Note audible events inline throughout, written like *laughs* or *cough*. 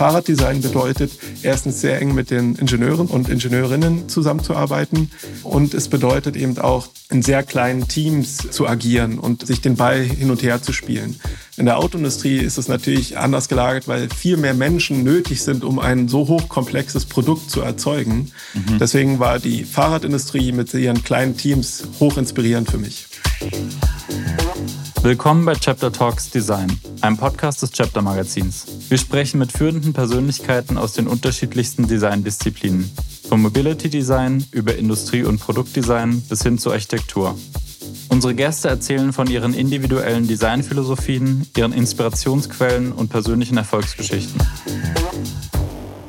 Fahrraddesign bedeutet, erstens sehr eng mit den Ingenieuren und Ingenieurinnen zusammenzuarbeiten und es bedeutet eben auch, in sehr kleinen Teams zu agieren und sich den Ball hin und her zu spielen. In der Autoindustrie ist es natürlich anders gelagert, weil viel mehr Menschen nötig sind, um ein so hochkomplexes Produkt zu erzeugen. Mhm. Deswegen war die Fahrradindustrie mit ihren kleinen Teams hoch inspirierend für mich. Willkommen bei Chapter Talks Design, einem Podcast des Chapter Magazins. Wir sprechen mit führenden Persönlichkeiten aus den unterschiedlichsten Designdisziplinen, vom Mobility Design über Industrie- und Produktdesign bis hin zur Architektur. Unsere Gäste erzählen von ihren individuellen Designphilosophien, ihren Inspirationsquellen und persönlichen Erfolgsgeschichten.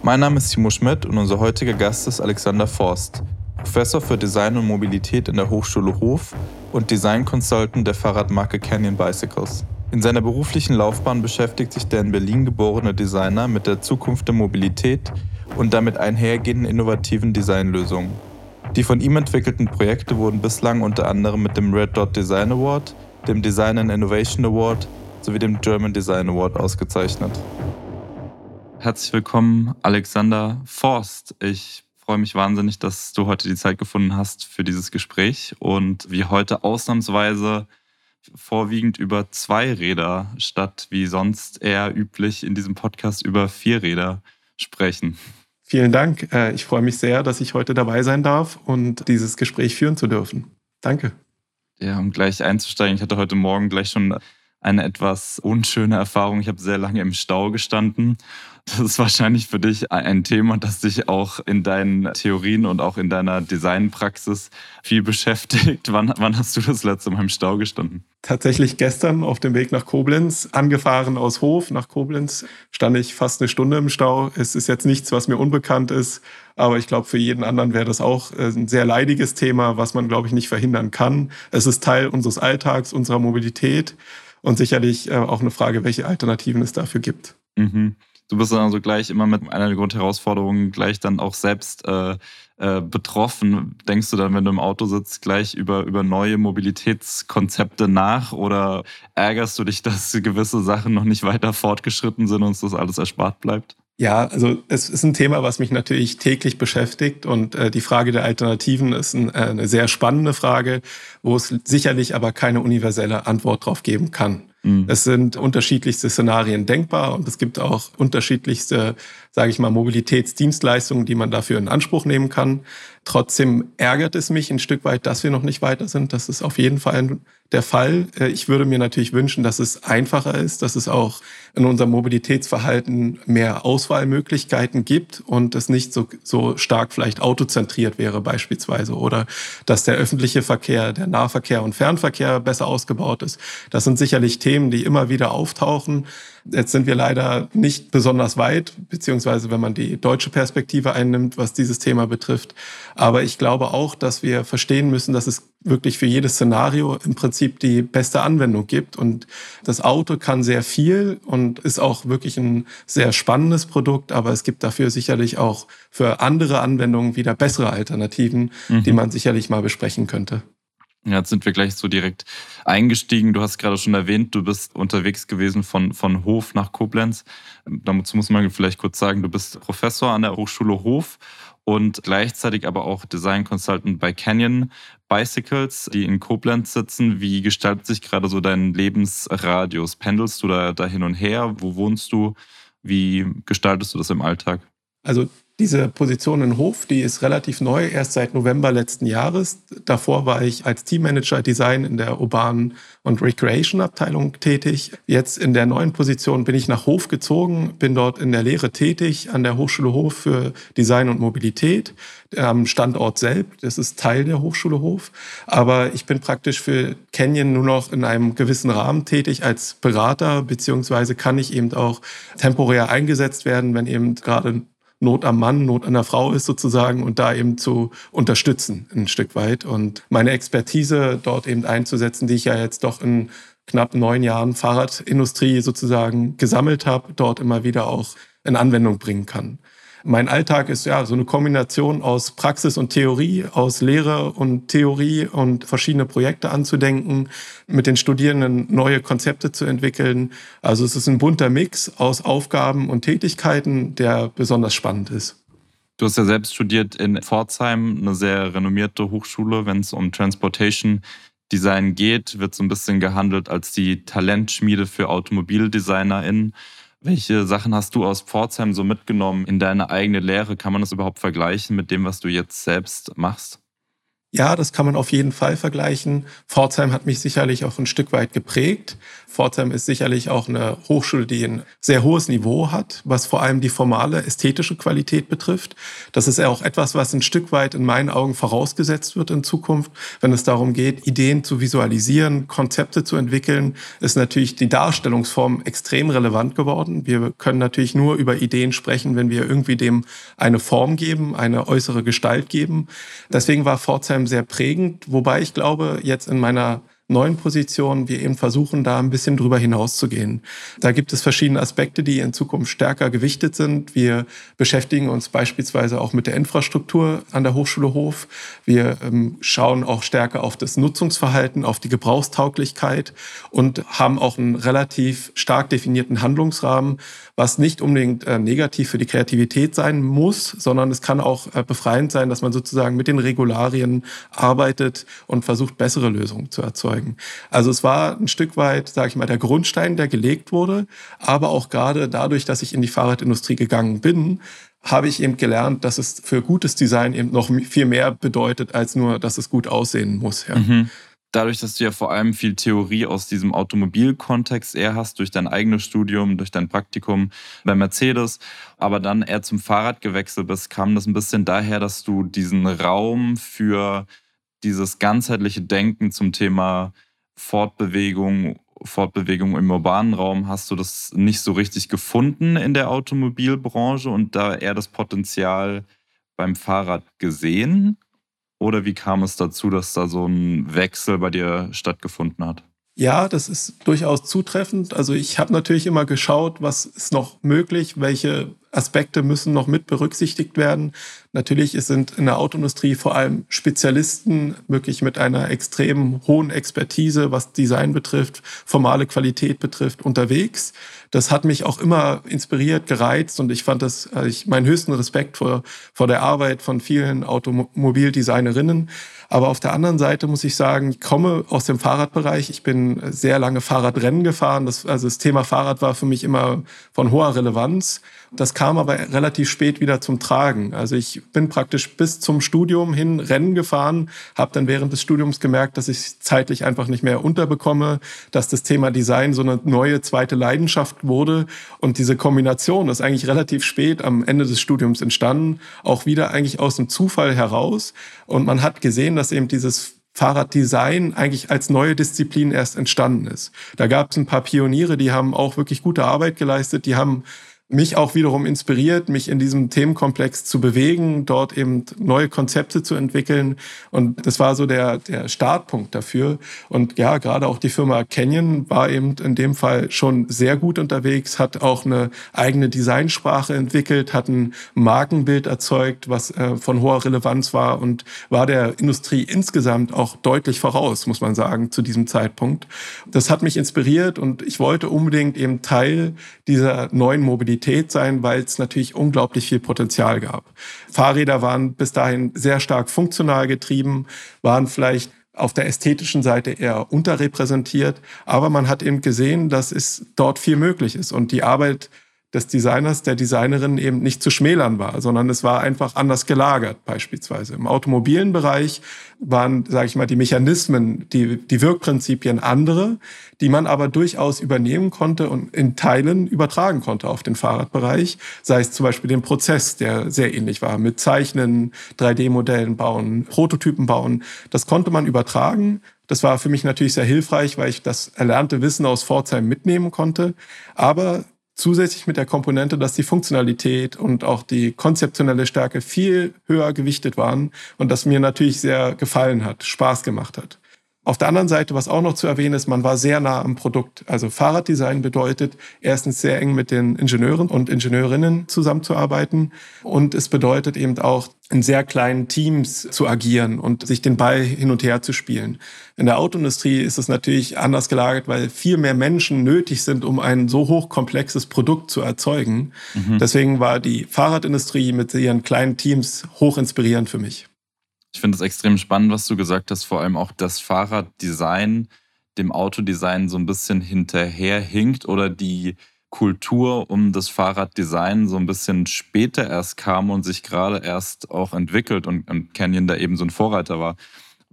Mein Name ist Timo Schmidt und unser heutiger Gast ist Alexander Forst, Professor für Design und Mobilität in der Hochschule Hof und Design Consultant der Fahrradmarke Canyon Bicycles. In seiner beruflichen Laufbahn beschäftigt sich der in Berlin geborene Designer mit der Zukunft der Mobilität und damit einhergehenden innovativen Designlösungen. Die von ihm entwickelten Projekte wurden bislang unter anderem mit dem Red Dot Design Award, dem Design and Innovation Award sowie dem German Design Award ausgezeichnet. Herzlich willkommen, Alexander Forst. Ich freue mich wahnsinnig, dass du heute die Zeit gefunden hast für dieses Gespräch und wir heute ausnahmsweise vorwiegend über zwei Räder statt wie sonst eher üblich in diesem Podcast über vier Räder sprechen. Vielen Dank. Äh, ich freue mich sehr, dass ich heute dabei sein darf und dieses Gespräch führen zu dürfen. Danke. Ja, um gleich einzusteigen, ich hatte heute Morgen gleich schon eine etwas unschöne Erfahrung. Ich habe sehr lange im Stau gestanden das ist wahrscheinlich für dich ein Thema, das dich auch in deinen Theorien und auch in deiner Designpraxis viel beschäftigt. Wann, wann hast du das letzte Mal im Stau gestanden? Tatsächlich gestern auf dem Weg nach Koblenz, angefahren aus Hof nach Koblenz, stand ich fast eine Stunde im Stau. Es ist jetzt nichts, was mir unbekannt ist, aber ich glaube, für jeden anderen wäre das auch äh, ein sehr leidiges Thema, was man, glaube ich, nicht verhindern kann. Es ist Teil unseres Alltags, unserer Mobilität und sicherlich äh, auch eine Frage, welche Alternativen es dafür gibt. Mhm du bist dann also gleich immer mit einer der Grundherausforderungen gleich dann auch selbst äh, äh, betroffen. Denkst du dann, wenn du im Auto sitzt, gleich über, über neue Mobilitätskonzepte nach oder ärgerst du dich, *laughs* dass gewisse Sachen noch nicht weiter fortgeschritten sind und uns das alles erspart bleibt? Ja, also es ist ein Thema, was mich natürlich täglich beschäftigt und äh, die Frage der Alternativen ist ein, äh, eine sehr spannende Frage, wo es sicherlich aber keine universelle Antwort drauf geben kann. Mhm. Es sind unterschiedlichste Szenarien denkbar und es gibt auch unterschiedlichste, sage ich mal, Mobilitätsdienstleistungen, die man dafür in Anspruch nehmen kann. Trotzdem ärgert es mich ein Stück weit, dass wir noch nicht weiter sind. Das ist auf jeden Fall der Fall. Äh, ich würde mir natürlich wünschen, dass es einfacher ist, dass es auch in unserem Mobilitätsverhalten mehr Auswahlmöglichkeiten gibt und es nicht so, so stark vielleicht autozentriert wäre beispielsweise oder dass der öffentliche Verkehr, der Nahverkehr und Fernverkehr besser ausgebaut ist. Das sind sicherlich Themen, die immer wieder auftauchen. Jetzt sind wir leider nicht besonders weit, beziehungsweise wenn man die deutsche Perspektive einnimmt, was dieses Thema betrifft. Aber ich glaube auch, dass wir verstehen müssen, dass es wirklich für jedes Szenario im Prinzip die beste Anwendung gibt. Und das Auto kann sehr viel und ist auch wirklich ein sehr spannendes Produkt, aber es gibt dafür sicherlich auch für andere Anwendungen wieder bessere Alternativen, mhm. die man sicherlich mal besprechen könnte. Jetzt sind wir gleich so direkt eingestiegen. Du hast gerade schon erwähnt, du bist unterwegs gewesen von, von Hof nach Koblenz. Dazu muss man vielleicht kurz sagen, du bist Professor an der Hochschule Hof und gleichzeitig aber auch Design Consultant bei Canyon Bicycles, die in Koblenz sitzen. Wie gestaltet sich gerade so dein Lebensradius? Pendelst du da, da hin und her? Wo wohnst du? Wie gestaltest du das im Alltag? Also diese Position in Hof, die ist relativ neu, erst seit November letzten Jahres. Davor war ich als Teammanager Design in der urbanen und Recreation Abteilung tätig. Jetzt in der neuen Position bin ich nach Hof gezogen, bin dort in der Lehre tätig an der Hochschule Hof für Design und Mobilität am Standort selbst. Das ist Teil der Hochschule Hof. Aber ich bin praktisch für Canyon nur noch in einem gewissen Rahmen tätig als Berater, beziehungsweise kann ich eben auch temporär eingesetzt werden, wenn eben gerade Not am Mann, Not an der Frau ist sozusagen und da eben zu unterstützen ein Stück weit und meine Expertise dort eben einzusetzen, die ich ja jetzt doch in knapp neun Jahren Fahrradindustrie sozusagen gesammelt habe, dort immer wieder auch in Anwendung bringen kann. Mein Alltag ist ja so eine Kombination aus Praxis und Theorie, aus Lehre und Theorie und verschiedene Projekte anzudenken, mit den Studierenden neue Konzepte zu entwickeln. Also es ist ein bunter Mix aus Aufgaben und Tätigkeiten, der besonders spannend ist. Du hast ja selbst studiert in Pforzheim, eine sehr renommierte Hochschule, wenn es um Transportation Design geht, wird so ein bisschen gehandelt als die Talentschmiede für AutomobildesignerInnen. Welche Sachen hast du aus Pforzheim so mitgenommen in deine eigene Lehre? Kann man das überhaupt vergleichen mit dem, was du jetzt selbst machst? Ja, das kann man auf jeden Fall vergleichen. Pforzheim hat mich sicherlich auch ein Stück weit geprägt. Pforzheim ist sicherlich auch eine Hochschule, die ein sehr hohes Niveau hat, was vor allem die formale ästhetische Qualität betrifft. Das ist ja auch etwas, was ein Stück weit in meinen Augen vorausgesetzt wird in Zukunft. Wenn es darum geht, Ideen zu visualisieren, Konzepte zu entwickeln, ist natürlich die Darstellungsform extrem relevant geworden. Wir können natürlich nur über Ideen sprechen, wenn wir irgendwie dem eine Form geben, eine äußere Gestalt geben. Deswegen war Pforzheim sehr prägend, wobei ich glaube, jetzt in meiner neuen Positionen wir eben versuchen, da ein bisschen drüber hinauszugehen. Da gibt es verschiedene Aspekte, die in Zukunft stärker gewichtet sind. Wir beschäftigen uns beispielsweise auch mit der Infrastruktur an der Hochschule Hof. Wir ähm, schauen auch stärker auf das Nutzungsverhalten, auf die Gebrauchstauglichkeit und haben auch einen relativ stark definierten Handlungsrahmen, was nicht unbedingt äh, negativ für die Kreativität sein muss, sondern es kann auch äh, befreiend sein, dass man sozusagen mit den Regularien arbeitet und versucht, bessere Lösungen zu erzeugen. Also es war ein Stück weit, sage ich mal, der Grundstein, der gelegt wurde, aber auch gerade dadurch, dass ich in die Fahrradindustrie gegangen bin, habe ich eben gelernt, dass es für gutes Design eben noch viel mehr bedeutet, als nur, dass es gut aussehen muss. Ja. Mhm dadurch, dass du ja vor allem viel Theorie aus diesem Automobilkontext eher hast, durch dein eigenes Studium, durch dein Praktikum bei Mercedes, aber dann eher zum Fahrrad gewechselt bist, kam das ein bisschen daher, dass du diesen Raum für dieses ganzheitliche Denken zum Thema Fortbewegung, Fortbewegung im urbanen Raum, hast du das nicht so richtig gefunden in der Automobilbranche und da eher das Potenzial beim Fahrrad gesehen? Oder wie kam es dazu, dass da so ein Wechsel bei dir stattgefunden hat? Ja, das ist durchaus zutreffend. Also ich habe natürlich immer geschaut, was ist noch möglich, welche Aspekte müssen noch mit berücksichtigt werden. Natürlich sind in der Autoindustrie vor allem Spezialisten wirklich mit einer extrem hohen Expertise, was Design betrifft, formale Qualität betrifft, unterwegs. Das hat mich auch immer inspiriert, gereizt und ich fand das, also ich meinen höchsten Respekt vor, vor der Arbeit von vielen Automobildesignerinnen. Aber auf der anderen Seite muss ich sagen, ich komme aus dem Fahrradbereich. Ich bin sehr lange Fahrradrennen gefahren. Das, also das Thema Fahrrad war für mich immer von hoher Relevanz. Das kam aber relativ spät wieder zum Tragen. Also ich bin praktisch bis zum Studium hin Rennen gefahren, habe dann während des Studiums gemerkt, dass ich zeitlich einfach nicht mehr unterbekomme, dass das Thema Design so eine neue zweite Leidenschaft wurde. Und diese Kombination ist eigentlich relativ spät am Ende des Studiums entstanden, auch wieder eigentlich aus dem Zufall heraus. Und man hat gesehen, dass eben dieses Fahrraddesign eigentlich als neue Disziplin erst entstanden ist. Da gab es ein paar Pioniere, die haben auch wirklich gute Arbeit geleistet, die haben mich auch wiederum inspiriert, mich in diesem Themenkomplex zu bewegen, dort eben neue Konzepte zu entwickeln. Und das war so der, der Startpunkt dafür. Und ja, gerade auch die Firma Canyon war eben in dem Fall schon sehr gut unterwegs, hat auch eine eigene Designsprache entwickelt, hat ein Markenbild erzeugt, was äh, von hoher Relevanz war und war der Industrie insgesamt auch deutlich voraus, muss man sagen, zu diesem Zeitpunkt. Das hat mich inspiriert und ich wollte unbedingt eben Teil dieser neuen Mobilität Mobilität sein, weil es natürlich unglaublich viel Potenzial gab. Fahrräder waren bis dahin sehr stark funktional getrieben, waren vielleicht auf der ästhetischen Seite eher unterrepräsentiert, aber man hat eben gesehen, dass es dort viel möglich ist und die Arbeit des Designers, der Designerin eben nicht zu schmälern war, sondern es war einfach anders gelagert beispielsweise. Im automobilen Bereich waren, sage ich mal, die Mechanismen, die, die Wirkprinzipien andere, die man aber durchaus übernehmen konnte und in Teilen übertragen konnte auf den Fahrradbereich, sei es zum Beispiel den Prozess, der sehr ähnlich war, mit Zeichnen, 3D-Modellen bauen, Prototypen bauen. Das konnte man übertragen. Das war für mich natürlich sehr hilfreich, weil ich das erlernte Wissen aus Pforzheim mitnehmen konnte. Aber zusätzlich mit der Komponente, dass die Funktionalität und auch die konzeptionelle Stärke viel höher gewichtet waren und das mir natürlich sehr gefallen hat, Spaß gemacht hat. Auf der anderen Seite, was auch noch zu erwähnen ist, man war sehr nah am Produkt. Also Fahrraddesign bedeutet erstens sehr eng mit den Ingenieuren und Ingenieurinnen zusammenzuarbeiten und es bedeutet eben auch in sehr kleinen Teams zu agieren und sich den Ball hin und her zu spielen. In der Autoindustrie ist es natürlich anders gelagert, weil viel mehr Menschen nötig sind, um ein so hochkomplexes Produkt zu erzeugen. Mhm. Deswegen war die Fahrradindustrie mit ihren kleinen Teams hoch inspirierend für mich. Ich finde es extrem spannend, was du gesagt hast, vor allem auch das Fahrraddesign dem Autodesign so ein bisschen hinterherhinkt oder die Kultur um das Fahrraddesign so ein bisschen später erst kam und sich gerade erst auch entwickelt und, und Canyon da eben so ein Vorreiter war.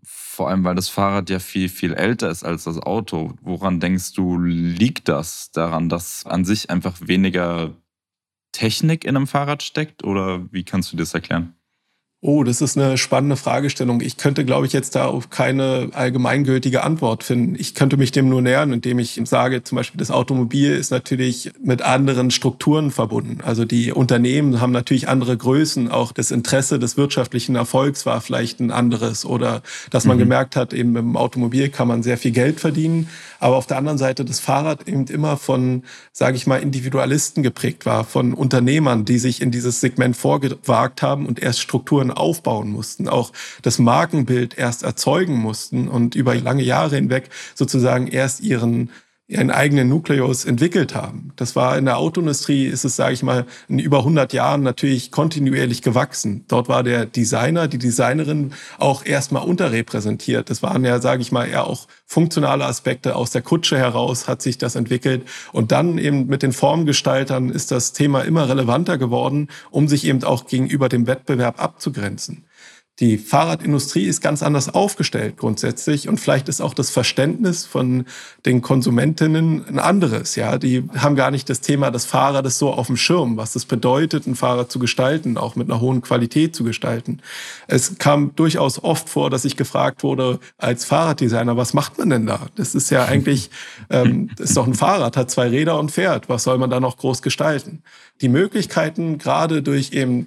Vor allem, weil das Fahrrad ja viel, viel älter ist als das Auto. Woran denkst du, liegt das daran, dass an sich einfach weniger Technik in einem Fahrrad steckt? Oder wie kannst du das erklären? Oh, das ist eine spannende Fragestellung. Ich könnte, glaube ich, jetzt da auf keine allgemeingültige Antwort finden. Ich könnte mich dem nur nähern, indem ich sage, zum Beispiel das Automobil ist natürlich mit anderen Strukturen verbunden. Also die Unternehmen haben natürlich andere Größen. Auch das Interesse des wirtschaftlichen Erfolgs war vielleicht ein anderes. Oder dass man mhm. gemerkt hat, eben im Automobil kann man sehr viel Geld verdienen. Aber auf der anderen Seite das Fahrrad eben immer von, sage ich mal, Individualisten geprägt war, von Unternehmern, die sich in dieses Segment vorgewagt haben und erst Strukturen aufbauen mussten, auch das Markenbild erst erzeugen mussten und über lange Jahre hinweg sozusagen erst ihren ihren eigenen Nukleus entwickelt haben. Das war in der Autoindustrie, ist es, sage ich mal, in über 100 Jahren natürlich kontinuierlich gewachsen. Dort war der Designer, die Designerin auch erstmal unterrepräsentiert. Das waren ja, sage ich mal, eher auch funktionale Aspekte aus der Kutsche heraus hat sich das entwickelt. Und dann eben mit den Formgestaltern ist das Thema immer relevanter geworden, um sich eben auch gegenüber dem Wettbewerb abzugrenzen. Die Fahrradindustrie ist ganz anders aufgestellt grundsätzlich und vielleicht ist auch das Verständnis von den Konsumentinnen ein anderes. Ja, die haben gar nicht das Thema des Fahrrades so auf dem Schirm, was es bedeutet, ein Fahrrad zu gestalten, auch mit einer hohen Qualität zu gestalten. Es kam durchaus oft vor, dass ich gefragt wurde als Fahrraddesigner, was macht man denn da? Das ist ja eigentlich, *laughs* ähm, das ist doch ein Fahrrad, hat zwei Räder und fährt. Was soll man da noch groß gestalten? Die Möglichkeiten, gerade durch eben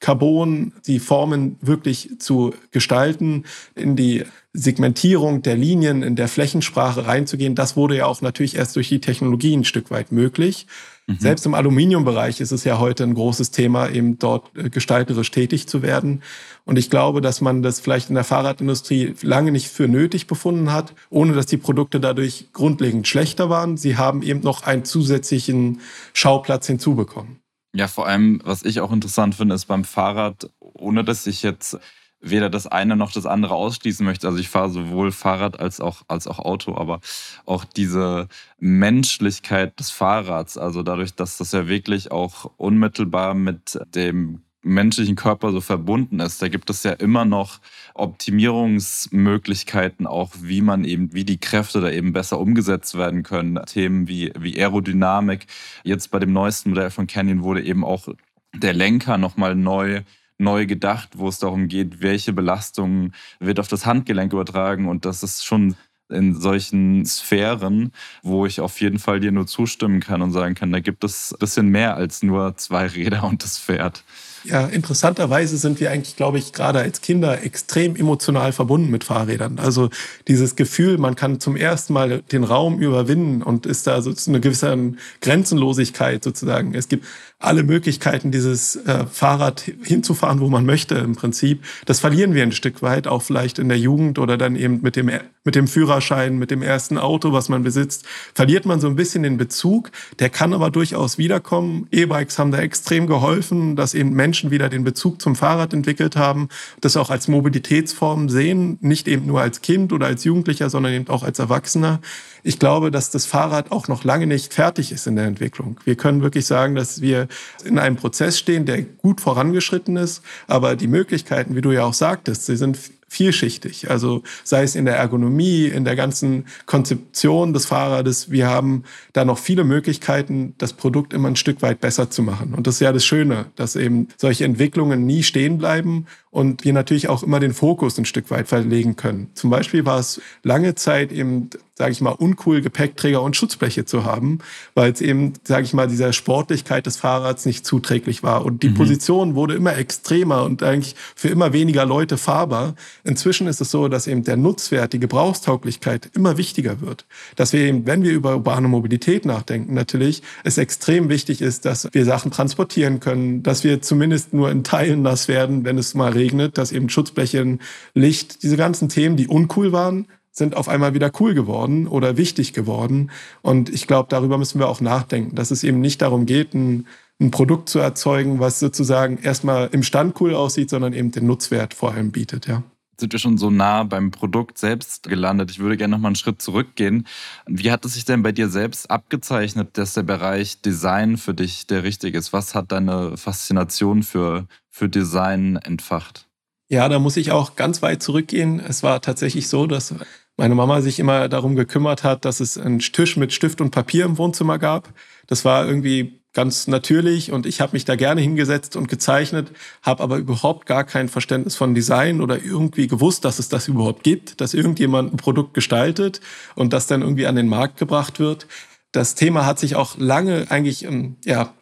Carbon, die Formen wirklich zu gestalten, in die Segmentierung der Linien, in der Flächensprache reinzugehen, das wurde ja auch natürlich erst durch die Technologie ein Stück weit möglich. Mhm. Selbst im Aluminiumbereich ist es ja heute ein großes Thema, eben dort äh, gestalterisch tätig zu werden. Und ich glaube, dass man das vielleicht in der Fahrradindustrie lange nicht für nötig befunden hat, ohne dass die Produkte dadurch grundlegend schlechter waren. Sie haben eben noch einen zusätzlichen Schauplatz hinzubekommen. Ja, vor allem, was ich auch interessant finde, ist beim Fahrrad, ohne dass ich jetzt weder das eine noch das andere ausschließen möchte. Also ich fahre sowohl Fahrrad als auch, als auch Auto, aber auch diese Menschlichkeit des Fahrrads, also dadurch, dass das ja wirklich auch unmittelbar mit dem menschlichen Körper so verbunden ist. Da gibt es ja immer noch Optimierungsmöglichkeiten, auch wie man eben, wie die Kräfte da eben besser umgesetzt werden können. Themen wie, wie Aerodynamik. Jetzt bei dem neuesten Modell von Canyon wurde eben auch der Lenker nochmal neu neu gedacht, wo es darum geht, welche Belastungen wird auf das Handgelenk übertragen. Und das ist schon in solchen Sphären, wo ich auf jeden Fall dir nur zustimmen kann und sagen kann, da gibt es ein bisschen mehr als nur zwei Räder und das Pferd. Ja, interessanterweise sind wir eigentlich, glaube ich, gerade als Kinder extrem emotional verbunden mit Fahrrädern. Also dieses Gefühl, man kann zum ersten Mal den Raum überwinden und ist da so eine gewisse Grenzenlosigkeit sozusagen. Es gibt alle Möglichkeiten, dieses äh, Fahrrad hinzufahren, wo man möchte im Prinzip. Das verlieren wir ein Stück weit, auch vielleicht in der Jugend oder dann eben mit dem, mit dem Führerschein, mit dem ersten Auto, was man besitzt, verliert man so ein bisschen den Bezug. Der kann aber durchaus wiederkommen. E-Bikes haben da extrem geholfen, dass eben Menschen wieder den Bezug zum Fahrrad entwickelt haben, das auch als Mobilitätsform sehen, nicht eben nur als Kind oder als Jugendlicher, sondern eben auch als Erwachsener ich glaube, dass das Fahrrad auch noch lange nicht fertig ist in der Entwicklung. Wir können wirklich sagen, dass wir in einem Prozess stehen, der gut vorangeschritten ist, aber die Möglichkeiten, wie du ja auch sagtest, sie sind vielschichtig. Also sei es in der Ergonomie, in der ganzen Konzeption des Fahrrades. Wir haben da noch viele Möglichkeiten, das Produkt immer ein Stück weit besser zu machen. Und das ist ja das Schöne, dass eben solche Entwicklungen nie stehen bleiben und wir natürlich auch immer den Fokus ein Stück weit verlegen können. Zum Beispiel war es lange Zeit eben, sage ich mal, uncool Gepäckträger und Schutzbleche zu haben, weil es eben, sage ich mal, dieser Sportlichkeit des Fahrrads nicht zuträglich war. Und die mhm. Position wurde immer extremer und eigentlich für immer weniger Leute fahrbar. Inzwischen ist es so, dass eben der Nutzwert, die Gebrauchstauglichkeit immer wichtiger wird. Dass wir eben, wenn wir über urbane Mobilität nachdenken, natürlich, es extrem wichtig ist, dass wir Sachen transportieren können, dass wir zumindest nur in Teilen nass werden, wenn es mal regnet, dass eben Schutzblechen, Licht, diese ganzen Themen, die uncool waren, sind auf einmal wieder cool geworden oder wichtig geworden. Und ich glaube, darüber müssen wir auch nachdenken, dass es eben nicht darum geht, ein, ein Produkt zu erzeugen, was sozusagen erstmal im Stand cool aussieht, sondern eben den Nutzwert vor allem bietet, ja sind wir schon so nah beim Produkt selbst gelandet. Ich würde gerne noch mal einen Schritt zurückgehen. Wie hat es sich denn bei dir selbst abgezeichnet, dass der Bereich Design für dich der richtige ist? Was hat deine Faszination für, für Design entfacht? Ja, da muss ich auch ganz weit zurückgehen. Es war tatsächlich so, dass meine Mama sich immer darum gekümmert hat, dass es einen Tisch mit Stift und Papier im Wohnzimmer gab. Das war irgendwie ganz natürlich und ich habe mich da gerne hingesetzt und gezeichnet, habe aber überhaupt gar kein Verständnis von Design oder irgendwie gewusst, dass es das überhaupt gibt, dass irgendjemand ein Produkt gestaltet und das dann irgendwie an den Markt gebracht wird. Das Thema hat sich auch lange eigentlich, ähm, ja,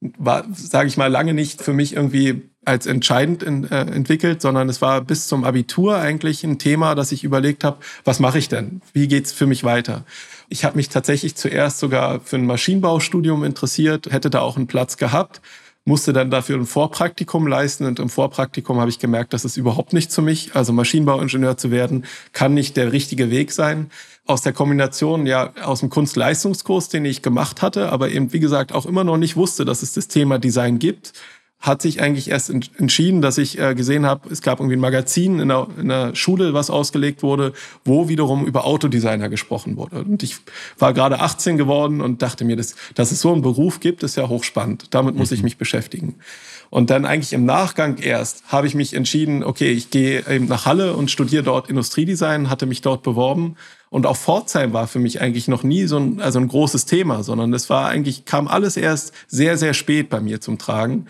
war, sage ich mal, lange nicht für mich irgendwie als entscheidend in, äh, entwickelt, sondern es war bis zum Abitur eigentlich ein Thema, dass ich überlegt habe, was mache ich denn? Wie geht's für mich weiter? Ich habe mich tatsächlich zuerst sogar für ein Maschinenbaustudium interessiert, hätte da auch einen Platz gehabt, musste dann dafür ein Vorpraktikum leisten und im Vorpraktikum habe ich gemerkt, das ist überhaupt nicht zu mich. Also Maschinenbauingenieur zu werden, kann nicht der richtige Weg sein. Aus der Kombination, ja, aus dem Kunstleistungskurs, den ich gemacht hatte, aber eben, wie gesagt, auch immer noch nicht wusste, dass es das Thema Design gibt hat sich eigentlich erst entschieden, dass ich äh, gesehen habe, es gab irgendwie ein Magazin in der, in der Schule, was ausgelegt wurde, wo wiederum über Autodesigner gesprochen wurde. Und ich war gerade 18 geworden und dachte mir, dass, dass es so einen Beruf gibt, ist ja hochspannend. Damit muss ich mhm. mich beschäftigen. Und dann eigentlich im Nachgang erst habe ich mich entschieden, okay, ich gehe eben nach Halle und studiere dort Industriedesign, hatte mich dort beworben. Und auch Pforzheim war für mich eigentlich noch nie so ein, also ein großes Thema, sondern es war eigentlich, kam alles erst sehr, sehr spät bei mir zum Tragen.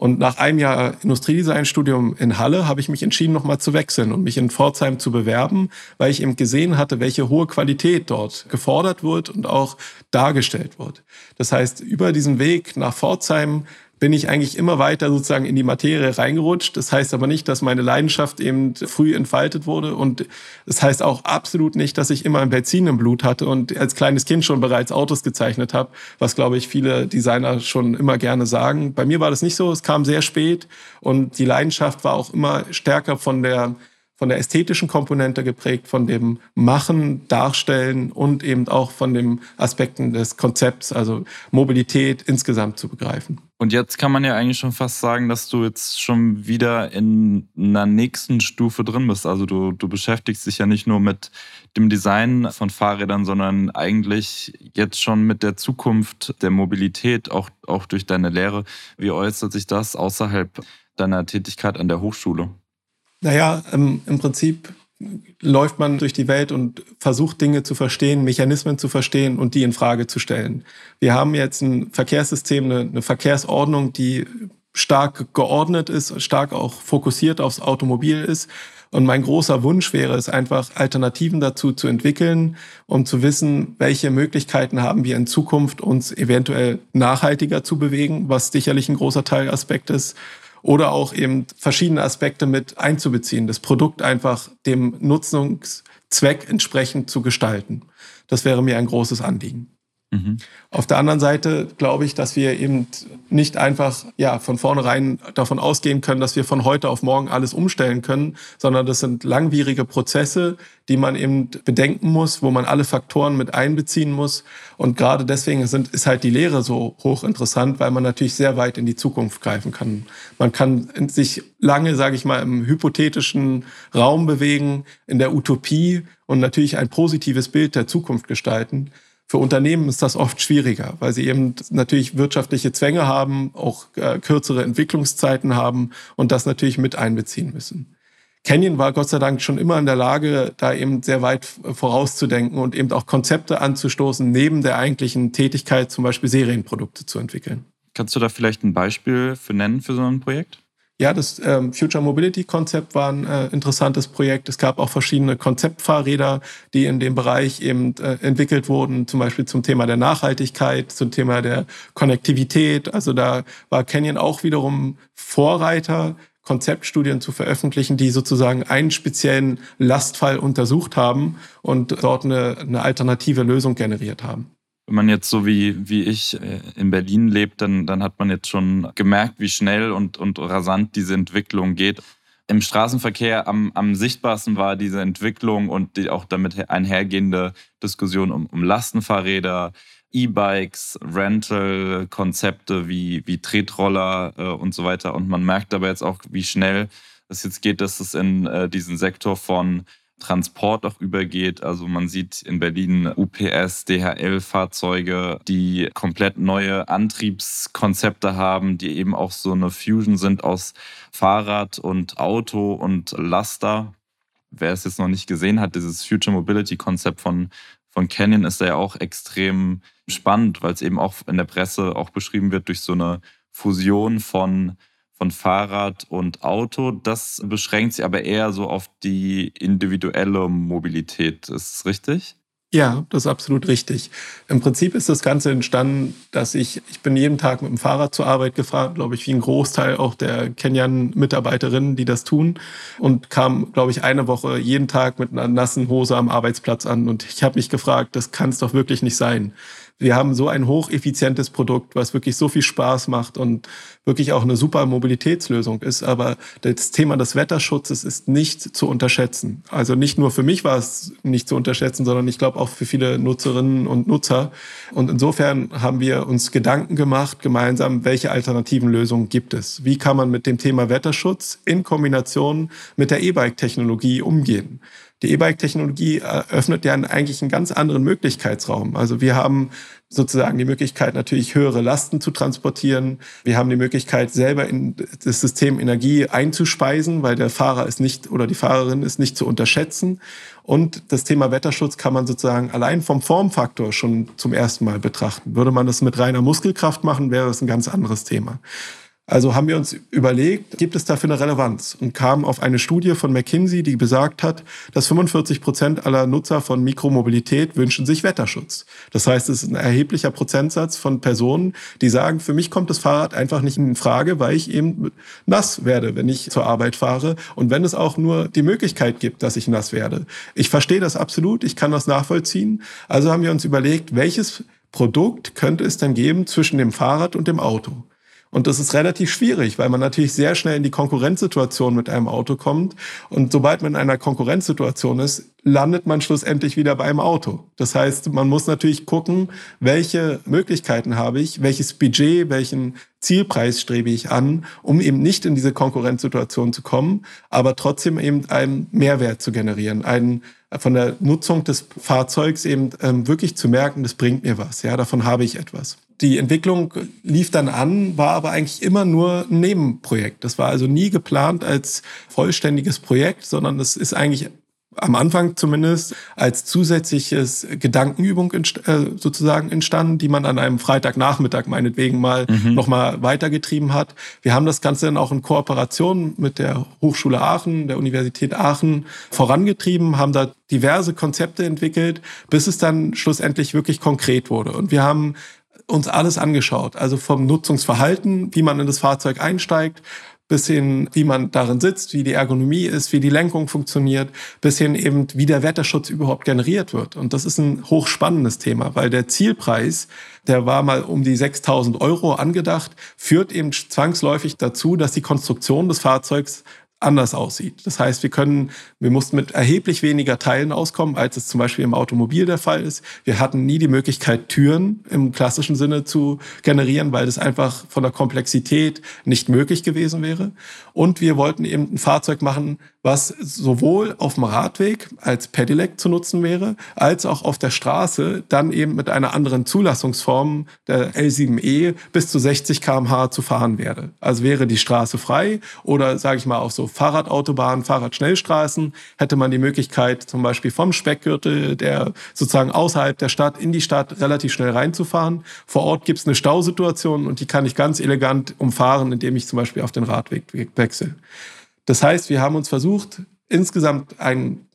Und nach einem Jahr Industriedesign-Studium in Halle habe ich mich entschieden, nochmal zu wechseln und mich in Pforzheim zu bewerben, weil ich eben gesehen hatte, welche hohe Qualität dort gefordert wird und auch dargestellt wird. Das heißt, über diesen Weg nach Pforzheim bin ich eigentlich immer weiter sozusagen in die Materie reingerutscht. Das heißt aber nicht, dass meine Leidenschaft eben früh entfaltet wurde. Und das heißt auch absolut nicht, dass ich immer ein Benzin im Blut hatte und als kleines Kind schon bereits Autos gezeichnet habe, was, glaube ich, viele Designer schon immer gerne sagen. Bei mir war das nicht so. Es kam sehr spät und die Leidenschaft war auch immer stärker von der von der ästhetischen Komponente geprägt, von dem Machen, Darstellen und eben auch von den Aspekten des Konzepts, also Mobilität insgesamt zu begreifen. Und jetzt kann man ja eigentlich schon fast sagen, dass du jetzt schon wieder in einer nächsten Stufe drin bist. Also du, du beschäftigst dich ja nicht nur mit dem Design von Fahrrädern, sondern eigentlich jetzt schon mit der Zukunft der Mobilität, auch, auch durch deine Lehre. Wie äußert sich das außerhalb deiner Tätigkeit an der Hochschule? Naja, ähm, im Prinzip läuft man durch die Welt und versucht Dinge zu verstehen, Mechanismen zu verstehen und die in Frage zu stellen. Wir haben jetzt ein Verkehrssystem, eine, eine Verkehrsordnung, die stark geordnet ist, stark auch fokussiert aufs Automobil ist. Und mein großer Wunsch wäre es einfach, Alternativen dazu zu entwickeln, um zu wissen, welche Möglichkeiten haben wir in Zukunft, uns eventuell nachhaltiger zu bewegen, was sicherlich ein großer Teilaspekt ist oder auch eben verschiedene Aspekte mit einzubeziehen, das Produkt einfach dem Nutzungszweck entsprechend zu gestalten. Das wäre mir ein großes Anliegen. Mhm. Auf der anderen Seite glaube ich, dass wir eben nicht einfach ja von vornherein davon ausgehen können, dass wir von heute auf morgen alles umstellen können, sondern das sind langwierige Prozesse, die man eben bedenken muss, wo man alle Faktoren mit einbeziehen muss. Und gerade deswegen sind, ist halt die Lehre so hochinteressant, weil man natürlich sehr weit in die Zukunft greifen kann. Man kann sich lange, sage ich mal, im hypothetischen Raum bewegen, in der Utopie und natürlich ein positives Bild der Zukunft gestalten. Für Unternehmen ist das oft schwieriger, weil sie eben natürlich wirtschaftliche Zwänge haben, auch äh, kürzere Entwicklungszeiten haben und das natürlich mit einbeziehen müssen. Canyon war Gott sei Dank schon immer in der Lage, da eben sehr weit vorauszudenken und eben auch Konzepte anzustoßen, neben der eigentlichen Tätigkeit zum Beispiel Serienprodukte zu entwickeln. Kannst du da vielleicht ein Beispiel für nennen für so ein Projekt? Ja, das ähm, Future Mobility Konzept war ein äh, interessantes Projekt. Es gab auch verschiedene Konzeptfahrräder, die in dem Bereich eben äh, entwickelt wurden, zum Beispiel zum Thema der Nachhaltigkeit, zum Thema der Konnektivität. Also da war Canyon auch wiederum Vorreiter, Konzeptstudien zu veröffentlichen, die sozusagen einen speziellen Lastfall untersucht haben und dort eine, eine alternative Lösung generiert haben wenn man jetzt so wie, wie ich äh, in Berlin lebt, dann, dann hat man jetzt schon gemerkt, wie schnell und, und rasant diese Entwicklung geht. Im Straßenverkehr am, am sichtbarsten war diese Entwicklung und die auch damit einhergehende Diskussion um, um Lastenfahrräder, E-Bikes, Rental-Konzepte wie, wie Tretroller äh, und so weiter. Und man merkt aber jetzt auch, wie schnell es jetzt geht, dass es in äh, diesen Sektor von Transport auch übergeht. Also man sieht in Berlin UPS, DHL-Fahrzeuge, die komplett neue Antriebskonzepte haben, die eben auch so eine Fusion sind aus Fahrrad und Auto und Laster. Wer es jetzt noch nicht gesehen hat, dieses Future Mobility-Konzept von, von Canyon ist da ja auch extrem spannend, weil es eben auch in der Presse auch beschrieben wird durch so eine Fusion von von Fahrrad und Auto. Das beschränkt sich aber eher so auf die individuelle Mobilität. Ist es richtig? Ja, das ist absolut richtig. Im Prinzip ist das Ganze entstanden, dass ich, ich bin jeden Tag mit dem Fahrrad zur Arbeit gefahren, glaube ich, wie ein Großteil auch der Kenyan-Mitarbeiterinnen, die das tun. Und kam, glaube ich, eine Woche jeden Tag mit einer nassen Hose am Arbeitsplatz an. Und ich habe mich gefragt, das kann es doch wirklich nicht sein wir haben so ein hocheffizientes Produkt, was wirklich so viel Spaß macht und wirklich auch eine super Mobilitätslösung ist. Aber das Thema des Wetterschutzes ist nicht zu unterschätzen. Also nicht nur für mich war es nicht zu unterschätzen, sondern ich glaube auch für viele Nutzerinnen und Nutzer. Und insofern haben wir uns Gedanken gemacht, gemeinsam, welche alternativen Lösungen gibt es? Wie kann man mit dem Thema Wetterschutz in Kombination mit der E-Bike-Technologie umgehen? Die E-Bike-Technologie eröffnet ja eigentlich einen ganz anderen Möglichkeitsraum. Also wir haben sozusagen die Möglichkeit, natürlich höhere Lasten zu transportieren. Wir haben die Möglichkeit, selber in das System Energie einzuspeisen, weil der Fahrer ist nicht oder die Fahrerin ist nicht zu unterschätzen. Und das Thema Wetterschutz kann man sozusagen allein vom Formfaktor schon zum ersten Mal betrachten. Würde man das mit reiner Muskelkraft machen, wäre das ein ganz anderes Thema. Also haben wir uns überlegt, gibt es dafür eine Relevanz? Und kamen auf eine Studie von McKinsey, die besagt hat, dass 45 Prozent aller Nutzer von Mikromobilität wünschen sich Wetterschutz. Das heißt, es ist ein erheblicher Prozentsatz von Personen, die sagen, für mich kommt das Fahrrad einfach nicht in Frage, weil ich eben nass werde, wenn ich zur Arbeit fahre. Und wenn es auch nur die Möglichkeit gibt, dass ich nass werde. Ich verstehe das absolut, ich kann das nachvollziehen. Also haben wir uns überlegt, welches Produkt könnte es denn geben zwischen dem Fahrrad und dem Auto? Und das ist relativ schwierig, weil man natürlich sehr schnell in die Konkurrenzsituation mit einem Auto kommt. Und sobald man in einer Konkurrenzsituation ist, landet man schlussendlich wieder bei einem Auto. Das heißt, man muss natürlich gucken, welche Möglichkeiten habe ich, welches Budget, welchen Zielpreis strebe ich an, um eben nicht in diese Konkurrenzsituation zu kommen, aber trotzdem eben einen Mehrwert zu generieren, einen von der Nutzung des Fahrzeugs eben ähm, wirklich zu merken, das bringt mir was, ja, davon habe ich etwas. Die Entwicklung lief dann an, war aber eigentlich immer nur ein Nebenprojekt. Das war also nie geplant als vollständiges Projekt, sondern das ist eigentlich am Anfang zumindest als zusätzliches Gedankenübung äh, sozusagen entstanden, die man an einem Freitagnachmittag meinetwegen mal mhm. nochmal weitergetrieben hat. Wir haben das Ganze dann auch in Kooperation mit der Hochschule Aachen, der Universität Aachen vorangetrieben, haben da diverse Konzepte entwickelt, bis es dann schlussendlich wirklich konkret wurde. Und wir haben uns alles angeschaut, also vom Nutzungsverhalten, wie man in das Fahrzeug einsteigt, bis hin, wie man darin sitzt, wie die Ergonomie ist, wie die Lenkung funktioniert, bis hin eben, wie der Wetterschutz überhaupt generiert wird. Und das ist ein hochspannendes Thema, weil der Zielpreis, der war mal um die 6000 Euro angedacht, führt eben zwangsläufig dazu, dass die Konstruktion des Fahrzeugs anders aussieht. Das heißt, wir können, wir mussten mit erheblich weniger Teilen auskommen, als es zum Beispiel im Automobil der Fall ist. Wir hatten nie die Möglichkeit, Türen im klassischen Sinne zu generieren, weil das einfach von der Komplexität nicht möglich gewesen wäre. Und wir wollten eben ein Fahrzeug machen, was sowohl auf dem Radweg als Pedelec zu nutzen wäre, als auch auf der Straße dann eben mit einer anderen Zulassungsform der L7E bis zu 60 km/h zu fahren wäre. Also wäre die Straße frei oder sage ich mal auch so Fahrradautobahnen, Fahrradschnellstraßen, hätte man die Möglichkeit, zum Beispiel vom Speckgürtel, der sozusagen außerhalb der Stadt in die Stadt relativ schnell reinzufahren. Vor Ort gibt es eine Stausituation und die kann ich ganz elegant umfahren, indem ich zum Beispiel auf den Radweg wechsle. Das heißt, wir haben uns versucht, insgesamt ein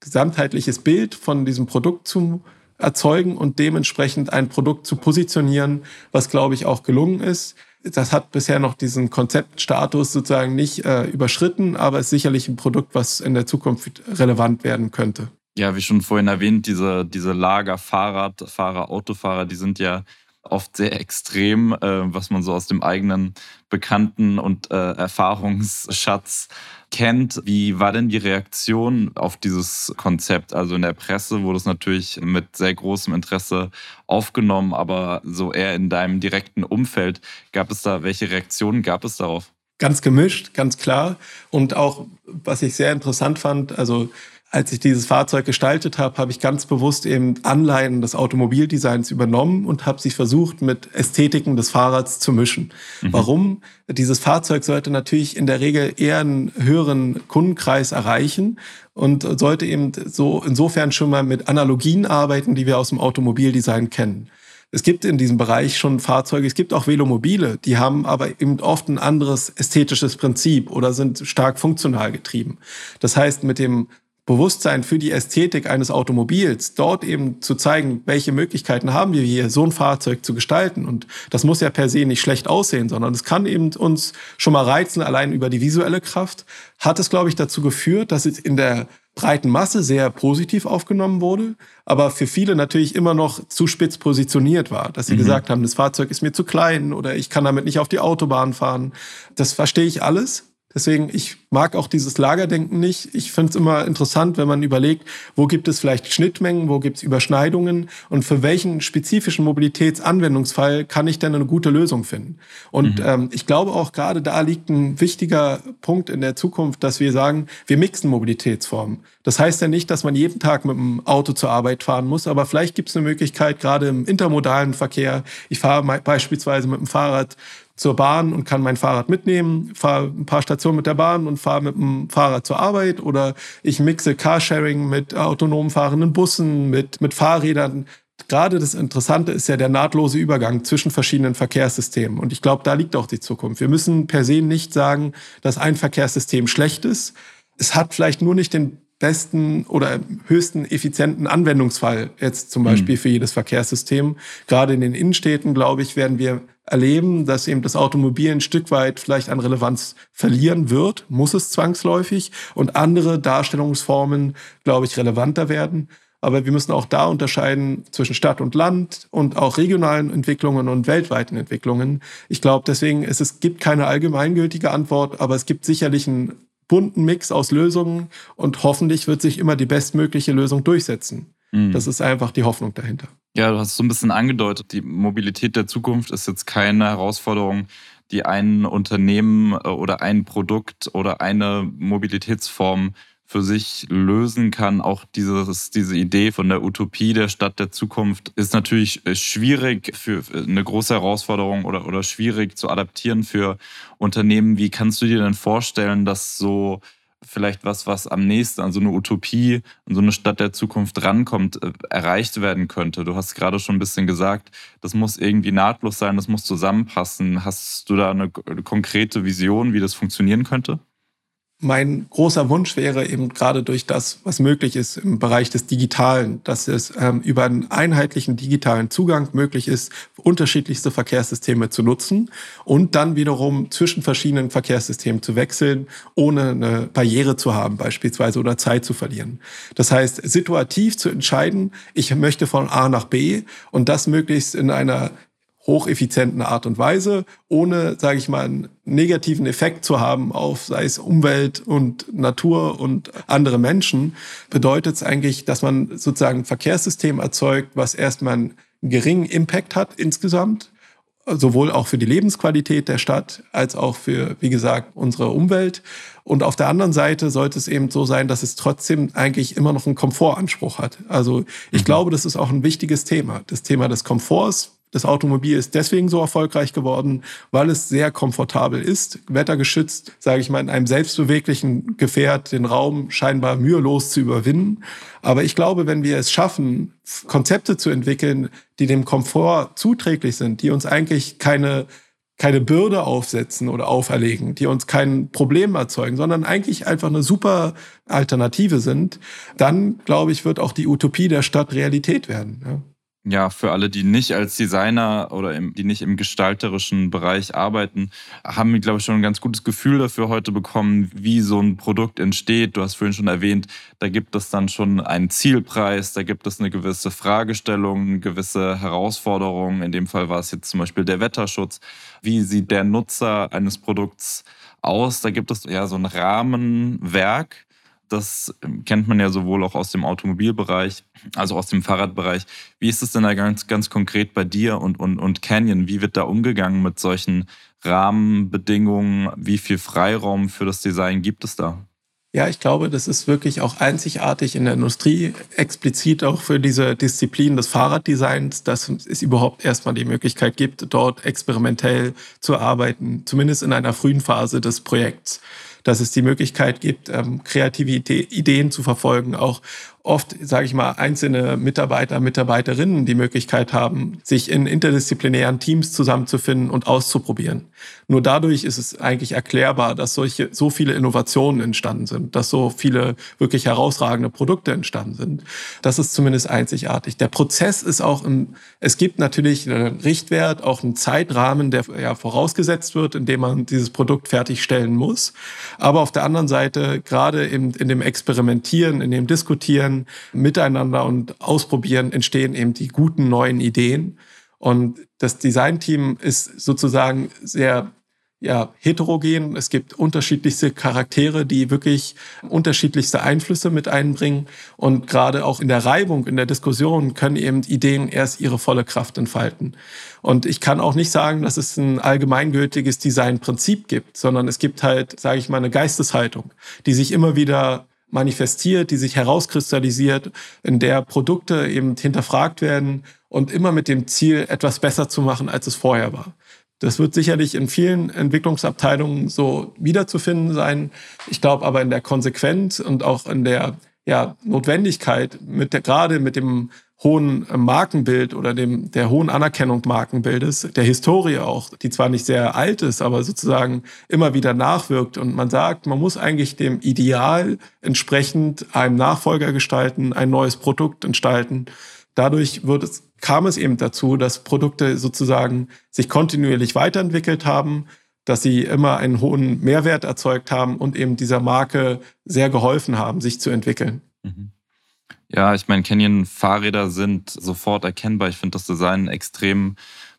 gesamtheitliches Bild von diesem Produkt zu erzeugen und dementsprechend ein Produkt zu positionieren, was, glaube ich, auch gelungen ist. Das hat bisher noch diesen Konzeptstatus sozusagen nicht äh, überschritten, aber ist sicherlich ein Produkt, was in der Zukunft relevant werden könnte. Ja, wie schon vorhin erwähnt, diese, diese Lager, Fahrradfahrer, Autofahrer, die sind ja oft sehr extrem, äh, was man so aus dem eigenen Bekannten- und äh, Erfahrungsschatz kennt. Wie war denn die Reaktion auf dieses Konzept? Also in der Presse wurde es natürlich mit sehr großem Interesse aufgenommen, aber so eher in deinem direkten Umfeld. Gab es da, welche Reaktionen gab es darauf? Ganz gemischt, ganz klar. Und auch, was ich sehr interessant fand, also als ich dieses Fahrzeug gestaltet habe, habe ich ganz bewusst eben Anleihen des Automobildesigns übernommen und habe sie versucht, mit Ästhetiken des Fahrrads zu mischen. Mhm. Warum? Dieses Fahrzeug sollte natürlich in der Regel eher einen höheren Kundenkreis erreichen und sollte eben so insofern schon mal mit Analogien arbeiten, die wir aus dem Automobildesign kennen. Es gibt in diesem Bereich schon Fahrzeuge, es gibt auch Velomobile, die haben aber eben oft ein anderes ästhetisches Prinzip oder sind stark funktional getrieben. Das heißt, mit dem Bewusstsein für die Ästhetik eines Automobils, dort eben zu zeigen, welche Möglichkeiten haben wir hier, so ein Fahrzeug zu gestalten. Und das muss ja per se nicht schlecht aussehen, sondern es kann eben uns schon mal reizen, allein über die visuelle Kraft. Hat es, glaube ich, dazu geführt, dass es in der breiten Masse sehr positiv aufgenommen wurde, aber für viele natürlich immer noch zu spitz positioniert war, dass sie mhm. gesagt haben, das Fahrzeug ist mir zu klein oder ich kann damit nicht auf die Autobahn fahren. Das verstehe ich alles. Deswegen, ich mag auch dieses Lagerdenken nicht. Ich finde es immer interessant, wenn man überlegt, wo gibt es vielleicht Schnittmengen, wo gibt es Überschneidungen und für welchen spezifischen Mobilitätsanwendungsfall kann ich denn eine gute Lösung finden. Und mhm. ähm, ich glaube auch gerade da liegt ein wichtiger Punkt in der Zukunft, dass wir sagen, wir mixen Mobilitätsformen. Das heißt ja nicht, dass man jeden Tag mit dem Auto zur Arbeit fahren muss, aber vielleicht gibt es eine Möglichkeit, gerade im intermodalen Verkehr, ich fahre beispielsweise mit dem Fahrrad zur Bahn und kann mein Fahrrad mitnehmen, fahre ein paar Stationen mit der Bahn und fahre mit dem Fahrrad zur Arbeit oder ich mixe Carsharing mit autonom fahrenden Bussen, mit, mit Fahrrädern. Gerade das Interessante ist ja der nahtlose Übergang zwischen verschiedenen Verkehrssystemen. Und ich glaube, da liegt auch die Zukunft. Wir müssen per se nicht sagen, dass ein Verkehrssystem schlecht ist. Es hat vielleicht nur nicht den besten oder höchsten effizienten Anwendungsfall jetzt zum Beispiel mhm. für jedes Verkehrssystem. Gerade in den Innenstädten, glaube ich, werden wir erleben, dass eben das Automobil ein Stück weit vielleicht an Relevanz verlieren wird, muss es zwangsläufig und andere Darstellungsformen, glaube ich, relevanter werden. Aber wir müssen auch da unterscheiden zwischen Stadt und Land und auch regionalen Entwicklungen und weltweiten Entwicklungen. Ich glaube, deswegen ist es gibt keine allgemeingültige Antwort, aber es gibt sicherlich einen bunten Mix aus Lösungen und hoffentlich wird sich immer die bestmögliche Lösung durchsetzen. Mhm. Das ist einfach die Hoffnung dahinter. Ja, du hast so ein bisschen angedeutet, die Mobilität der Zukunft ist jetzt keine Herausforderung, die ein Unternehmen äh, oder ein Produkt oder eine Mobilitätsform für sich lösen kann. Auch dieses, diese Idee von der Utopie der Stadt der Zukunft ist natürlich äh, schwierig für eine große Herausforderung oder, oder schwierig zu adaptieren für Unternehmen. Wie kannst du dir denn vorstellen, dass so vielleicht was, was am nächsten an so eine Utopie, an so eine Stadt der Zukunft rankommt, äh, erreicht werden könnte. Du hast gerade schon ein bisschen gesagt, das muss irgendwie nahtlos sein, das muss zusammenpassen. Hast du da eine konkrete Vision, wie das funktionieren könnte? Mein großer Wunsch wäre eben gerade durch das, was möglich ist im Bereich des Digitalen, dass es ähm, über einen einheitlichen digitalen Zugang möglich ist, unterschiedlichste Verkehrssysteme zu nutzen und dann wiederum zwischen verschiedenen Verkehrssystemen zu wechseln, ohne eine Barriere zu haben beispielsweise oder Zeit zu verlieren. Das heißt, situativ zu entscheiden, ich möchte von A nach B und das möglichst in einer hocheffizienten Art und Weise, ohne, sage ich mal, einen negativen Effekt zu haben auf, sei es Umwelt und Natur und andere Menschen, bedeutet es eigentlich, dass man sozusagen ein Verkehrssystem erzeugt, was erstmal einen geringen Impact hat insgesamt, sowohl auch für die Lebensqualität der Stadt als auch für, wie gesagt, unsere Umwelt. Und auf der anderen Seite sollte es eben so sein, dass es trotzdem eigentlich immer noch einen Komfortanspruch hat. Also ich mhm. glaube, das ist auch ein wichtiges Thema. Das Thema des Komforts Das Automobil ist deswegen so erfolgreich geworden, weil es sehr komfortabel ist, wettergeschützt, sage ich mal, in einem selbstbeweglichen Gefährt den Raum scheinbar mühelos zu überwinden. Aber ich glaube, wenn wir es schaffen, Konzepte zu entwickeln, die dem Komfort zuträglich sind, die uns eigentlich keine keine Bürde aufsetzen oder auferlegen, die uns kein Problem erzeugen, sondern eigentlich einfach eine super Alternative sind, dann glaube ich, wird auch die Utopie der Stadt Realität werden. Ja ja, für alle, die nicht als Designer oder im, die nicht im gestalterischen Bereich arbeiten, haben, glaube ich, schon ein ganz gutes Gefühl dafür heute bekommen, wie so ein Produkt entsteht. Du hast vorhin schon erwähnt, da gibt es dann schon einen Zielpreis, da gibt es eine gewisse Fragestellung, gewisse Herausforderungen. In dem Fall war es jetzt zum Beispiel der Wetterschutz. Wie sieht der Nutzer eines Produkts aus? Da gibt es ja so ein Rahmenwerk das kennt man ja sowohl auch aus dem Automobilbereich als auch aus dem Fahrradbereich. Wie ist es denn da ganz, ganz konkret bei dir und, und, und Canyon? Wie wird da umgegangen mit solchen Rahmenbedingungen? Wie viel Freiraum für das Design gibt es da? Ja, ich glaube, das ist wirklich auch einzigartig in der Industrie, explizit auch für diese Disziplin des Fahrraddesigns, dass es überhaupt erstmal die Möglichkeit gibt, dort experimentell zu arbeiten, zumindest in einer frühen Phase des Projekts dass es die Möglichkeit gibt, ähm, kreative Ideen zu verfolgen, auch oft, sage ich mal, einzelne Mitarbeiter, Mitarbeiterinnen die Möglichkeit haben, sich in interdisziplinären Teams zusammenzufinden und auszuprobieren. Nur dadurch ist es eigentlich erklärbar, dass solche so viele Innovationen entstanden sind, dass so viele wirklich herausragende Produkte entstanden sind. Das ist zumindest einzigartig. Der Prozess ist auch im, es gibt natürlich einen Richtwert, auch einen Zeitrahmen, der ja vorausgesetzt wird, in dem man dieses Produkt fertigstellen muss. Aber auf der anderen Seite, gerade in, in dem Experimentieren, in dem Diskutieren, Lernen, Miteinander und Ausprobieren entstehen eben die guten neuen Ideen. Und das Designteam ist sozusagen sehr ja, heterogen. Es gibt unterschiedlichste Charaktere, die wirklich unterschiedlichste Einflüsse mit einbringen. Und gerade auch in der Reibung, in der Diskussion können eben Ideen erst ihre volle Kraft entfalten. Und ich kann auch nicht sagen, dass es ein allgemeingültiges Designprinzip gibt, sondern es gibt halt, sage ich mal, eine Geisteshaltung, die sich immer wieder manifestiert, die sich herauskristallisiert, in der Produkte eben hinterfragt werden und immer mit dem Ziel, etwas besser zu machen, als es vorher war. Das wird sicherlich in vielen Entwicklungsabteilungen so wiederzufinden sein. Ich glaube aber in der Konsequenz und auch in der ja, Notwendigkeit, mit der, gerade mit dem hohen Markenbild oder dem, der hohen Anerkennung Markenbildes, der Historie auch, die zwar nicht sehr alt ist, aber sozusagen immer wieder nachwirkt. Und man sagt, man muss eigentlich dem Ideal entsprechend einem Nachfolger gestalten, ein neues Produkt gestalten. Dadurch wird es, kam es eben dazu, dass Produkte sozusagen sich kontinuierlich weiterentwickelt haben, dass sie immer einen hohen Mehrwert erzeugt haben und eben dieser Marke sehr geholfen haben, sich zu entwickeln. Mhm. Ja, ich meine, Canyon-Fahrräder sind sofort erkennbar. Ich finde das Design extrem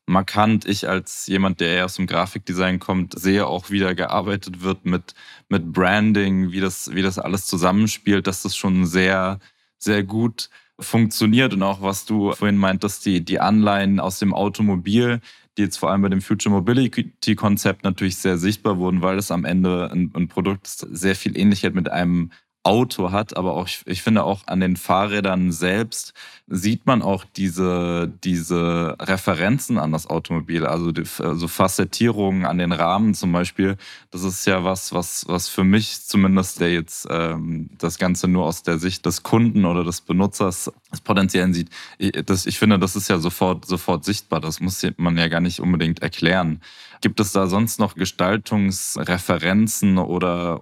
markant. Ich als jemand, der eher aus dem Grafikdesign kommt, sehe auch, wie da gearbeitet wird mit, mit Branding, wie das, wie das alles zusammenspielt, dass das schon sehr, sehr gut funktioniert. Und auch was du vorhin meintest, die, die Anleihen aus dem Automobil, die jetzt vor allem bei dem Future Mobility Konzept natürlich sehr sichtbar wurden, weil es am Ende ein, ein Produkt sehr viel Ähnlichkeit mit einem Auto hat, aber auch, ich finde auch an den Fahrrädern selbst sieht man auch diese, diese Referenzen an das Automobil, also die, also Facettierungen an den Rahmen zum Beispiel. Das ist ja was, was, was für mich zumindest, der jetzt ähm, das Ganze nur aus der Sicht des Kunden oder des Benutzers des Potenziellen sieht, ich, das, ich finde, das ist ja sofort, sofort sichtbar. Das muss man ja gar nicht unbedingt erklären. Gibt es da sonst noch Gestaltungsreferenzen oder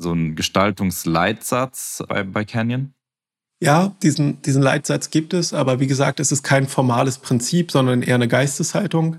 so einen Gestaltungsleitsatz bei, bei Canyon? Ja, diesen, diesen Leitsatz gibt es, aber wie gesagt, es ist kein formales Prinzip, sondern eher eine Geisteshaltung.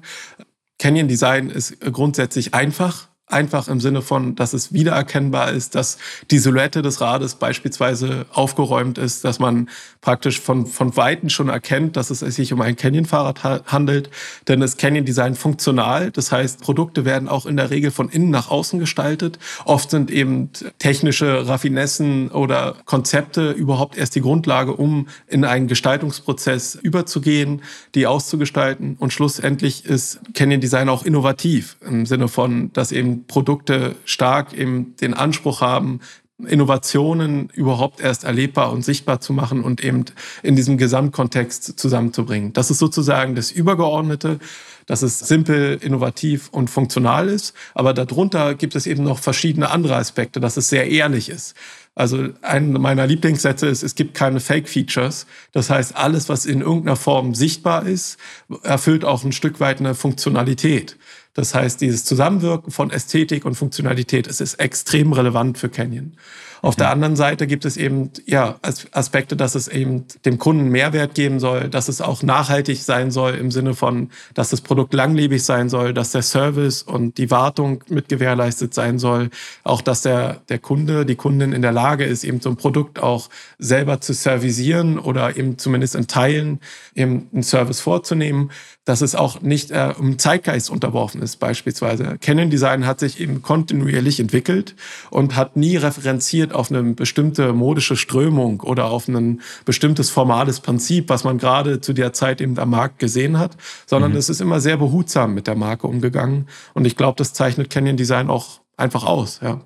Canyon Design ist grundsätzlich einfach einfach im Sinne von, dass es wiedererkennbar ist, dass die Silhouette des Rades beispielsweise aufgeräumt ist, dass man praktisch von, von Weitem schon erkennt, dass es sich um ein Canyon-Fahrrad handelt. Denn das Canyon-Design funktional, das heißt, Produkte werden auch in der Regel von innen nach außen gestaltet. Oft sind eben technische Raffinessen oder Konzepte überhaupt erst die Grundlage, um in einen Gestaltungsprozess überzugehen, die auszugestalten. Und schlussendlich ist Canyon-Design auch innovativ im Sinne von, dass eben Produkte stark eben den Anspruch haben, Innovationen überhaupt erst erlebbar und sichtbar zu machen und eben in diesem Gesamtkontext zusammenzubringen. Das ist sozusagen das Übergeordnete, dass es simpel, innovativ und funktional ist. Aber darunter gibt es eben noch verschiedene andere Aspekte, dass es sehr ehrlich ist. Also ein meiner Lieblingssätze ist, es gibt keine Fake-Features. Das heißt, alles, was in irgendeiner Form sichtbar ist, erfüllt auch ein Stück weit eine Funktionalität. Das heißt, dieses Zusammenwirken von Ästhetik und Funktionalität es ist extrem relevant für Canyon. Auf der anderen Seite gibt es eben ja, Aspekte, dass es eben dem Kunden Mehrwert geben soll, dass es auch nachhaltig sein soll im Sinne von, dass das Produkt langlebig sein soll, dass der Service und die Wartung mit gewährleistet sein soll, auch dass der, der Kunde, die Kundin in der Lage ist, eben so ein Produkt auch selber zu servisieren oder eben zumindest in Teilen eben einen Service vorzunehmen. Dass es auch nicht äh, im Zeitgeist unterworfen ist, beispielsweise. Canon Design hat sich eben kontinuierlich entwickelt und hat nie referenziert auf eine bestimmte modische Strömung oder auf ein bestimmtes formales Prinzip, was man gerade zu der Zeit eben am Markt gesehen hat, sondern mhm. es ist immer sehr behutsam mit der Marke umgegangen. Und ich glaube, das zeichnet Canyon Design auch einfach aus, ja.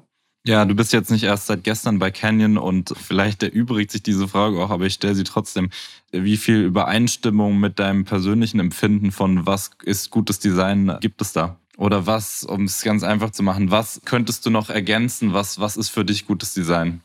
Ja, du bist jetzt nicht erst seit gestern bei Canyon und vielleicht erübrigt sich diese Frage auch, aber ich stelle sie trotzdem. Wie viel Übereinstimmung mit deinem persönlichen Empfinden von was ist gutes Design gibt es da? Oder was, um es ganz einfach zu machen, was könntest du noch ergänzen? Was, was ist für dich gutes Design?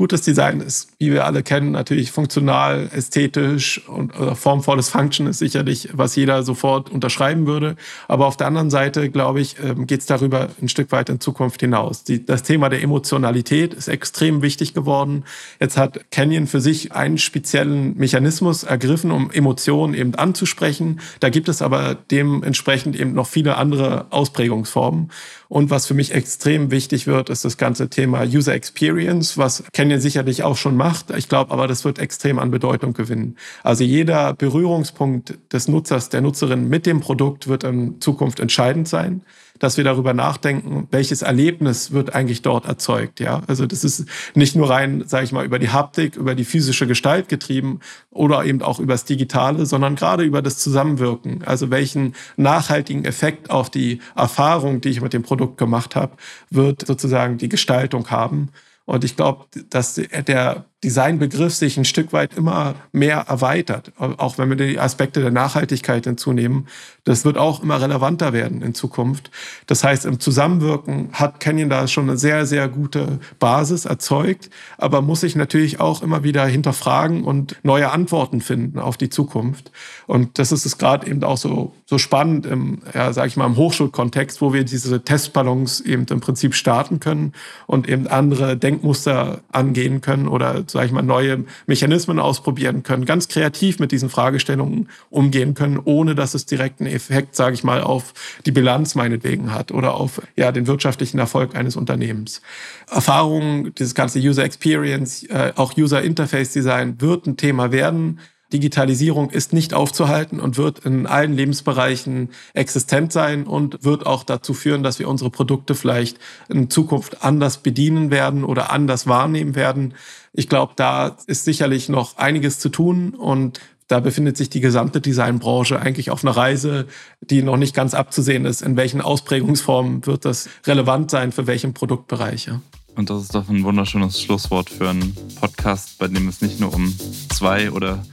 Gutes Design ist, wie wir alle kennen, natürlich funktional, ästhetisch und oder formvolles Function ist sicherlich, was jeder sofort unterschreiben würde. Aber auf der anderen Seite, glaube ich, ähm, geht es darüber ein Stück weit in Zukunft hinaus. Die, das Thema der Emotionalität ist extrem wichtig geworden. Jetzt hat Canyon für sich einen speziellen Mechanismus ergriffen, um Emotionen eben anzusprechen. Da gibt es aber dementsprechend eben noch viele andere Ausprägungsformen. Und was für mich extrem wichtig wird, ist das ganze Thema User Experience, was Canyon sicherlich auch schon macht. Ich glaube aber, das wird extrem an Bedeutung gewinnen. Also jeder Berührungspunkt des Nutzers, der Nutzerin mit dem Produkt wird in Zukunft entscheidend sein dass wir darüber nachdenken, welches Erlebnis wird eigentlich dort erzeugt. Ja, also das ist nicht nur rein, sage ich mal, über die Haptik, über die physische Gestalt getrieben oder eben auch über das Digitale, sondern gerade über das Zusammenwirken. Also welchen nachhaltigen Effekt auf die Erfahrung, die ich mit dem Produkt gemacht habe, wird sozusagen die Gestaltung haben. Und ich glaube, dass der Designbegriff sich ein Stück weit immer mehr erweitert, auch wenn wir die Aspekte der Nachhaltigkeit hinzunehmen. Das wird auch immer relevanter werden in Zukunft. Das heißt, im Zusammenwirken hat Canyon da schon eine sehr, sehr gute Basis erzeugt, aber muss sich natürlich auch immer wieder hinterfragen und neue Antworten finden auf die Zukunft. Und das ist es gerade eben auch so, so spannend im, ja, sag ich mal, im Hochschulkontext, wo wir diese Testballons eben im Prinzip starten können und eben andere Denkmuster angehen können oder sage ich mal, neue Mechanismen ausprobieren können, ganz kreativ mit diesen Fragestellungen umgehen können, ohne dass es direkt einen Effekt, sage ich mal, auf die Bilanz meinetwegen hat oder auf ja, den wirtschaftlichen Erfolg eines Unternehmens. Erfahrungen, dieses ganze User Experience, äh, auch User Interface Design wird ein Thema werden. Digitalisierung ist nicht aufzuhalten und wird in allen Lebensbereichen existent sein und wird auch dazu führen, dass wir unsere Produkte vielleicht in Zukunft anders bedienen werden oder anders wahrnehmen werden. Ich glaube, da ist sicherlich noch einiges zu tun und da befindet sich die gesamte Designbranche eigentlich auf einer Reise, die noch nicht ganz abzusehen ist. In welchen Ausprägungsformen wird das relevant sein für welchen Produktbereich? Ja? Und das ist doch ein wunderschönes Schlusswort für einen Podcast, bei dem es nicht nur um zwei oder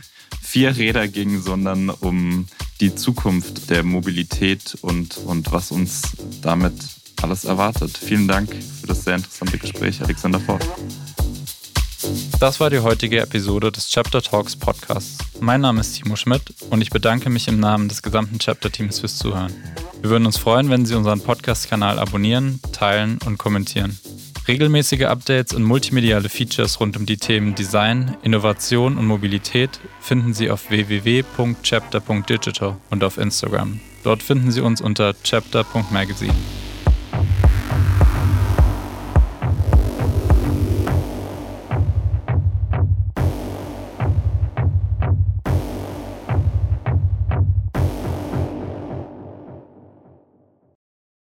vier Räder ging, sondern um die Zukunft der Mobilität und, und was uns damit alles erwartet. Vielen Dank für das sehr interessante Gespräch, Alexander Forst. Das war die heutige Episode des Chapter Talks Podcasts. Mein Name ist Timo Schmidt und ich bedanke mich im Namen des gesamten Chapter-Teams fürs Zuhören. Wir würden uns freuen, wenn Sie unseren Podcast-Kanal abonnieren, teilen und kommentieren. Regelmäßige Updates und multimediale Features rund um die Themen Design, Innovation und Mobilität finden Sie auf www.chapter.digital und auf Instagram. Dort finden Sie uns unter chapter.magazine.